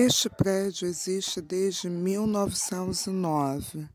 Este prédio existe desde mil novecentos e nove.